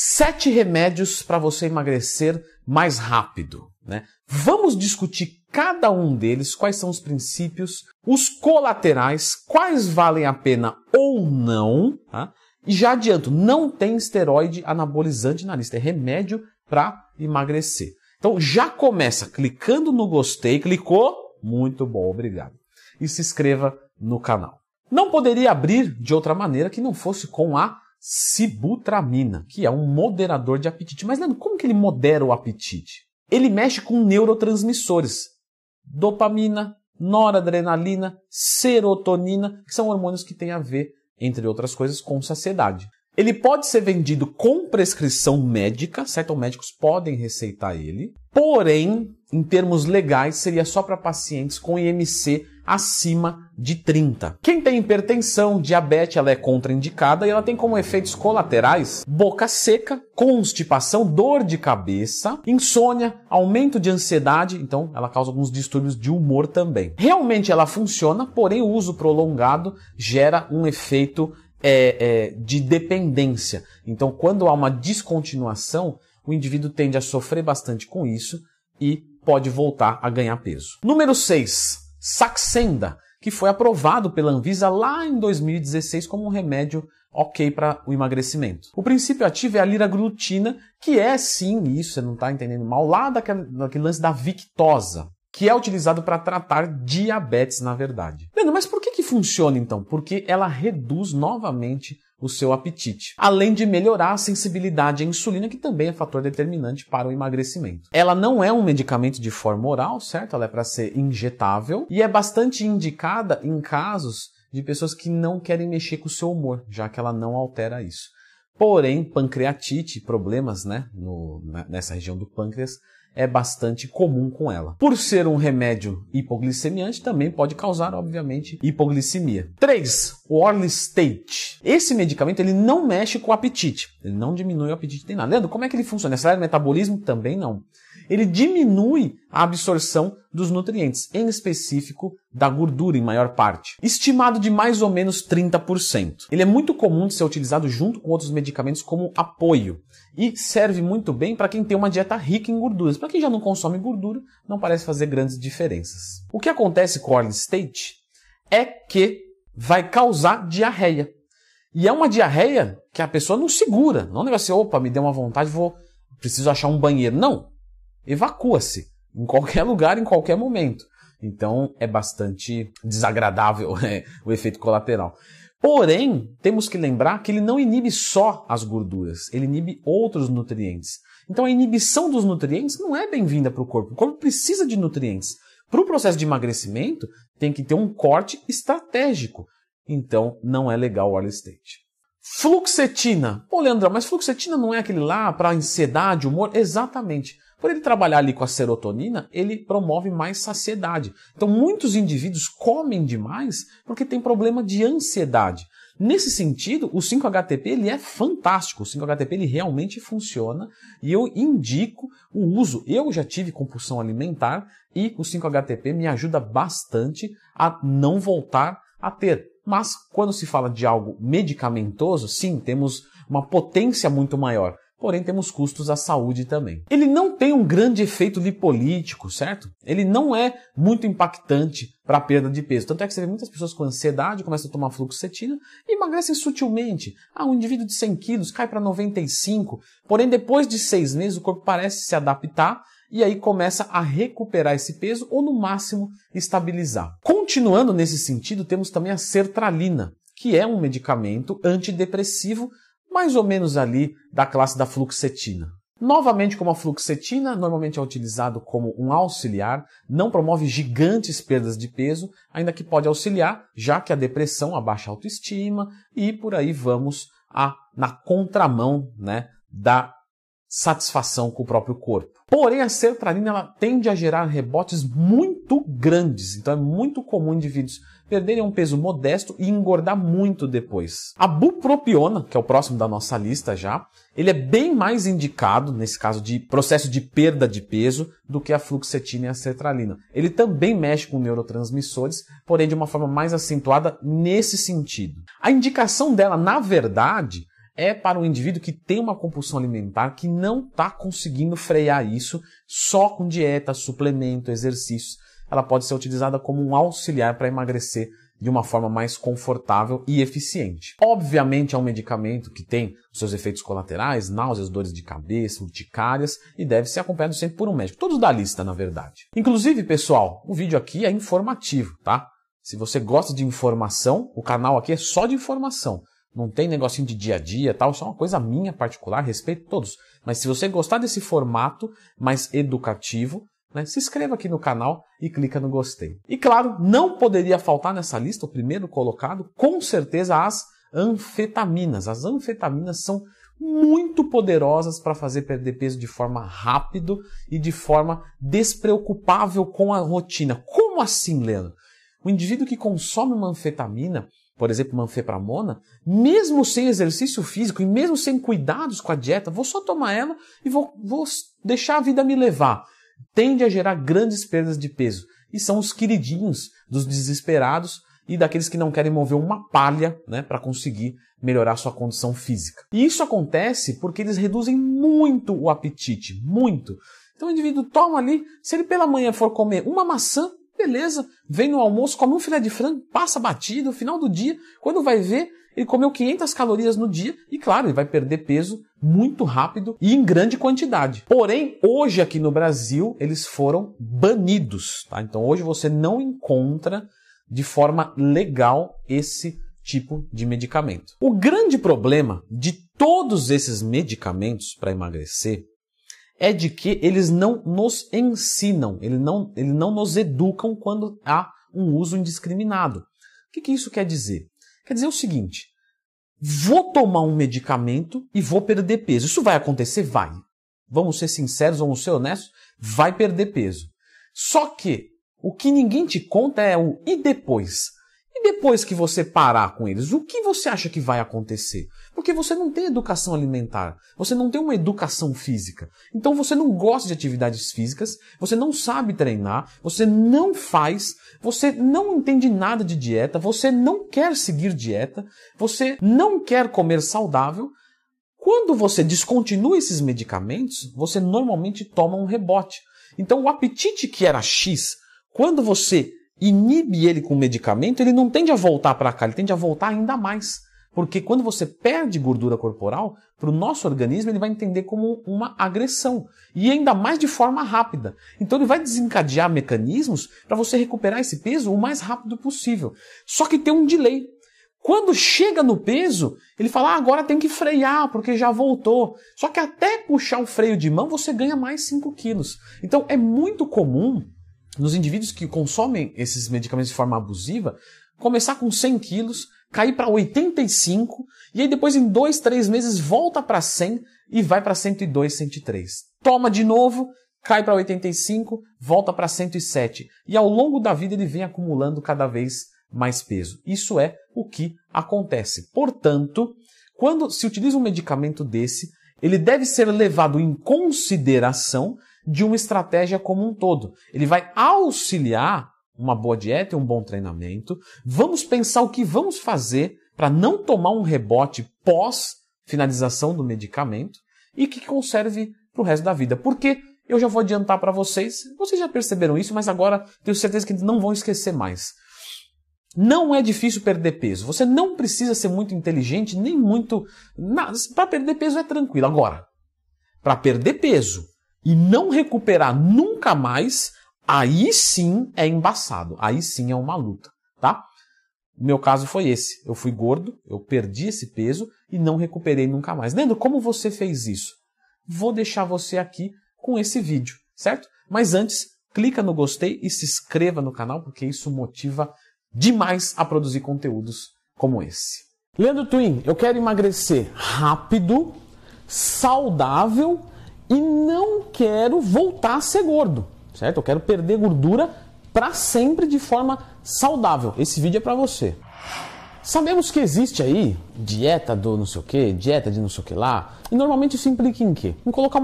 Sete remédios para você emagrecer mais rápido. Né? Vamos discutir cada um deles, quais são os princípios, os colaterais, quais valem a pena ou não. Tá? E já adianto, não tem esteroide anabolizante na lista, é remédio para emagrecer. Então já começa clicando no gostei, clicou? Muito bom, obrigado. E se inscreva no canal. Não poderia abrir de outra maneira que não fosse com a sibutramina, que é um moderador de apetite. Mas Leandro, como que ele modera o apetite? Ele mexe com neurotransmissores. Dopamina, noradrenalina, serotonina, que são hormônios que têm a ver, entre outras coisas, com saciedade. Ele pode ser vendido com prescrição médica, certo? Médicos podem receitar ele. Porém, em termos legais, seria só para pacientes com IMC acima de 30. Quem tem hipertensão, diabetes, ela é contraindicada e ela tem como efeitos colaterais boca seca, constipação, dor de cabeça, insônia, aumento de ansiedade, então ela causa alguns distúrbios de humor também. Realmente ela funciona, porém o uso prolongado gera um efeito é, é, de dependência. Então, quando há uma descontinuação, o indivíduo tende a sofrer bastante com isso e pode voltar a ganhar peso. Número 6 Saxenda, que foi aprovado pela Anvisa lá em 2016 como um remédio ok para o emagrecimento. O princípio ativo é a liraglutida, que é sim isso, você não está entendendo mal, lá daquele, daquele lance da victosa, que é utilizado para tratar diabetes, na verdade. Leandro, mas por que, que funciona então? Porque ela reduz novamente o seu apetite, além de melhorar a sensibilidade à insulina, que também é fator determinante para o emagrecimento. Ela não é um medicamento de forma oral, certo? Ela é para ser injetável e é bastante indicada em casos de pessoas que não querem mexer com o seu humor, já que ela não altera isso. Porém, pancreatite, problemas né, no, nessa região do pâncreas, é bastante comum com ela. Por ser um remédio hipoglicemiante, também pode causar, obviamente, hipoglicemia. 3. O. Esse medicamento ele não mexe com o apetite, ele não diminui o apetite nem nada. Leandro, como é que ele funciona? Acelera o metabolismo? Também não ele diminui a absorção dos nutrientes, em específico da gordura em maior parte, estimado de mais ou menos 30%. Ele é muito comum de ser utilizado junto com outros medicamentos como apoio e serve muito bem para quem tem uma dieta rica em gorduras. Para quem já não consome gordura, não parece fazer grandes diferenças. O que acontece com o Orly State é que vai causar diarreia. E é uma diarreia que a pessoa não segura. Não deve ser, opa, me deu uma vontade, vou preciso achar um banheiro. Não evacua-se em qualquer lugar, em qualquer momento. Então é bastante desagradável é, o efeito colateral. Porém, temos que lembrar que ele não inibe só as gorduras, ele inibe outros nutrientes. Então a inibição dos nutrientes não é bem-vinda para o corpo. O corpo precisa de nutrientes. Para o processo de emagrecimento, tem que ter um corte estratégico. Então não é legal o early stage. Fluxetina. Pô, Leandrão, mas fluxetina não é aquele lá para ansiedade, humor? Exatamente. Por ele trabalhar ali com a serotonina, ele promove mais saciedade. Então, muitos indivíduos comem demais porque tem problema de ansiedade. Nesse sentido, o 5-HTP ele é fantástico. O 5-HTP ele realmente funciona e eu indico o uso. Eu já tive compulsão alimentar e o 5-HTP me ajuda bastante a não voltar a ter. Mas quando se fala de algo medicamentoso, sim, temos uma potência muito maior porém temos custos à saúde também. Ele não tem um grande efeito lipolítico, certo? Ele não é muito impactante para a perda de peso. Tanto é que você vê muitas pessoas com ansiedade, começam a tomar fluoxetina e emagrecem sutilmente. Ah, um indivíduo de 100 quilos cai para 95, porém depois de seis meses o corpo parece se adaptar e aí começa a recuperar esse peso ou no máximo estabilizar. Continuando nesse sentido, temos também a sertralina, que é um medicamento antidepressivo mais ou menos ali da classe da fluoxetina. Novamente, como a fluoxetina normalmente é utilizado como um auxiliar, não promove gigantes perdas de peso, ainda que pode auxiliar, já que a depressão, a baixa autoestima e por aí vamos a, na contramão né, da satisfação com o próprio corpo. Porém, a sertralina ela tende a gerar rebotes muito grandes, então é muito comum indivíduos perderem um peso modesto e engordar muito depois. A bupropiona, que é o próximo da nossa lista já, ele é bem mais indicado nesse caso de processo de perda de peso do que a fluoxetina e a sertralina. Ele também mexe com neurotransmissores, porém de uma forma mais acentuada nesse sentido. A indicação dela, na verdade, é para o indivíduo que tem uma compulsão alimentar que não está conseguindo frear isso só com dieta, suplemento, exercícios. Ela pode ser utilizada como um auxiliar para emagrecer de uma forma mais confortável e eficiente. Obviamente é um medicamento que tem seus efeitos colaterais, náuseas, dores de cabeça, urticárias e deve ser acompanhado sempre por um médico. Todos da lista, na verdade. Inclusive, pessoal, o vídeo aqui é informativo, tá? Se você gosta de informação, o canal aqui é só de informação. Não tem negocinho de dia a dia tal, isso é uma coisa minha particular, respeito todos. Mas se você gostar desse formato mais educativo, né, se inscreva aqui no canal e clica no gostei. E claro, não poderia faltar nessa lista, o primeiro colocado, com certeza as anfetaminas. As anfetaminas são muito poderosas para fazer perder peso de forma rápido e de forma despreocupável com a rotina. Como assim, Leandro? O indivíduo que consome uma anfetamina, por exemplo, uma anfepramona, mesmo sem exercício físico e mesmo sem cuidados com a dieta, vou só tomar ela e vou, vou deixar a vida me levar. Tende a gerar grandes perdas de peso. E são os queridinhos dos desesperados e daqueles que não querem mover uma palha né, para conseguir melhorar sua condição física. E isso acontece porque eles reduzem muito o apetite, muito. Então o indivíduo toma ali, se ele pela manhã for comer uma maçã, Beleza, vem no almoço, come um filé de frango, passa batido, no final do dia, quando vai ver, ele comeu 500 calorias no dia e, claro, ele vai perder peso muito rápido e em grande quantidade. Porém, hoje aqui no Brasil, eles foram banidos. Tá? Então, hoje você não encontra de forma legal esse tipo de medicamento. O grande problema de todos esses medicamentos para emagrecer é de que eles não nos ensinam, eles não, eles não nos educam quando há um uso indiscriminado. O que, que isso quer dizer? Quer dizer o seguinte: vou tomar um medicamento e vou perder peso. Isso vai acontecer? Vai. Vamos ser sinceros, vamos ser honestos, vai perder peso. Só que o que ninguém te conta é o e depois? E depois que você parar com eles, o que você acha que vai acontecer? Porque você não tem educação alimentar, você não tem uma educação física. Então você não gosta de atividades físicas, você não sabe treinar, você não faz, você não entende nada de dieta, você não quer seguir dieta, você não quer comer saudável. Quando você descontinua esses medicamentos, você normalmente toma um rebote. Então o apetite que era X, quando você inibe ele com medicamento, ele não tende a voltar para cá, ele tende a voltar ainda mais. Porque quando você perde gordura corporal, para o nosso organismo ele vai entender como uma agressão. E ainda mais de forma rápida. Então ele vai desencadear mecanismos para você recuperar esse peso o mais rápido possível. Só que tem um delay. Quando chega no peso, ele fala, ah, agora tem que frear, porque já voltou. Só que até puxar o freio de mão, você ganha mais 5 quilos. Então é muito comum nos indivíduos que consomem esses medicamentos de forma abusiva, começar com 100 quilos, cair para 85 e aí depois em dois, três meses volta para 100 e vai para 102, 103. Toma de novo, cai para 85, volta para 107 e ao longo da vida ele vem acumulando cada vez mais peso. Isso é o que acontece. Portanto, quando se utiliza um medicamento desse, ele deve ser levado em consideração de uma estratégia como um todo. Ele vai auxiliar uma boa dieta e um bom treinamento. Vamos pensar o que vamos fazer para não tomar um rebote pós finalização do medicamento e que conserve para o resto da vida. Porque eu já vou adiantar para vocês, vocês já perceberam isso, mas agora tenho certeza que não vão esquecer mais. Não é difícil perder peso. Você não precisa ser muito inteligente, nem muito. Para perder peso é tranquilo. Agora, para perder peso e não recuperar nunca mais, aí sim é embaçado, aí sim é uma luta, tá? O meu caso foi esse. Eu fui gordo, eu perdi esse peso e não recuperei nunca mais. Leandro, como você fez isso? Vou deixar você aqui com esse vídeo, certo? Mas antes, clica no gostei e se inscreva no canal, porque isso motiva demais a produzir conteúdos como esse. Leandro Twin, eu quero emagrecer rápido, saudável e não quero voltar a ser gordo, certo? Eu quero perder gordura para sempre de forma saudável. Esse vídeo é para você. Sabemos que existe aí dieta do não sei o que, dieta de não sei o que lá, e normalmente isso implica em quê? Em colocar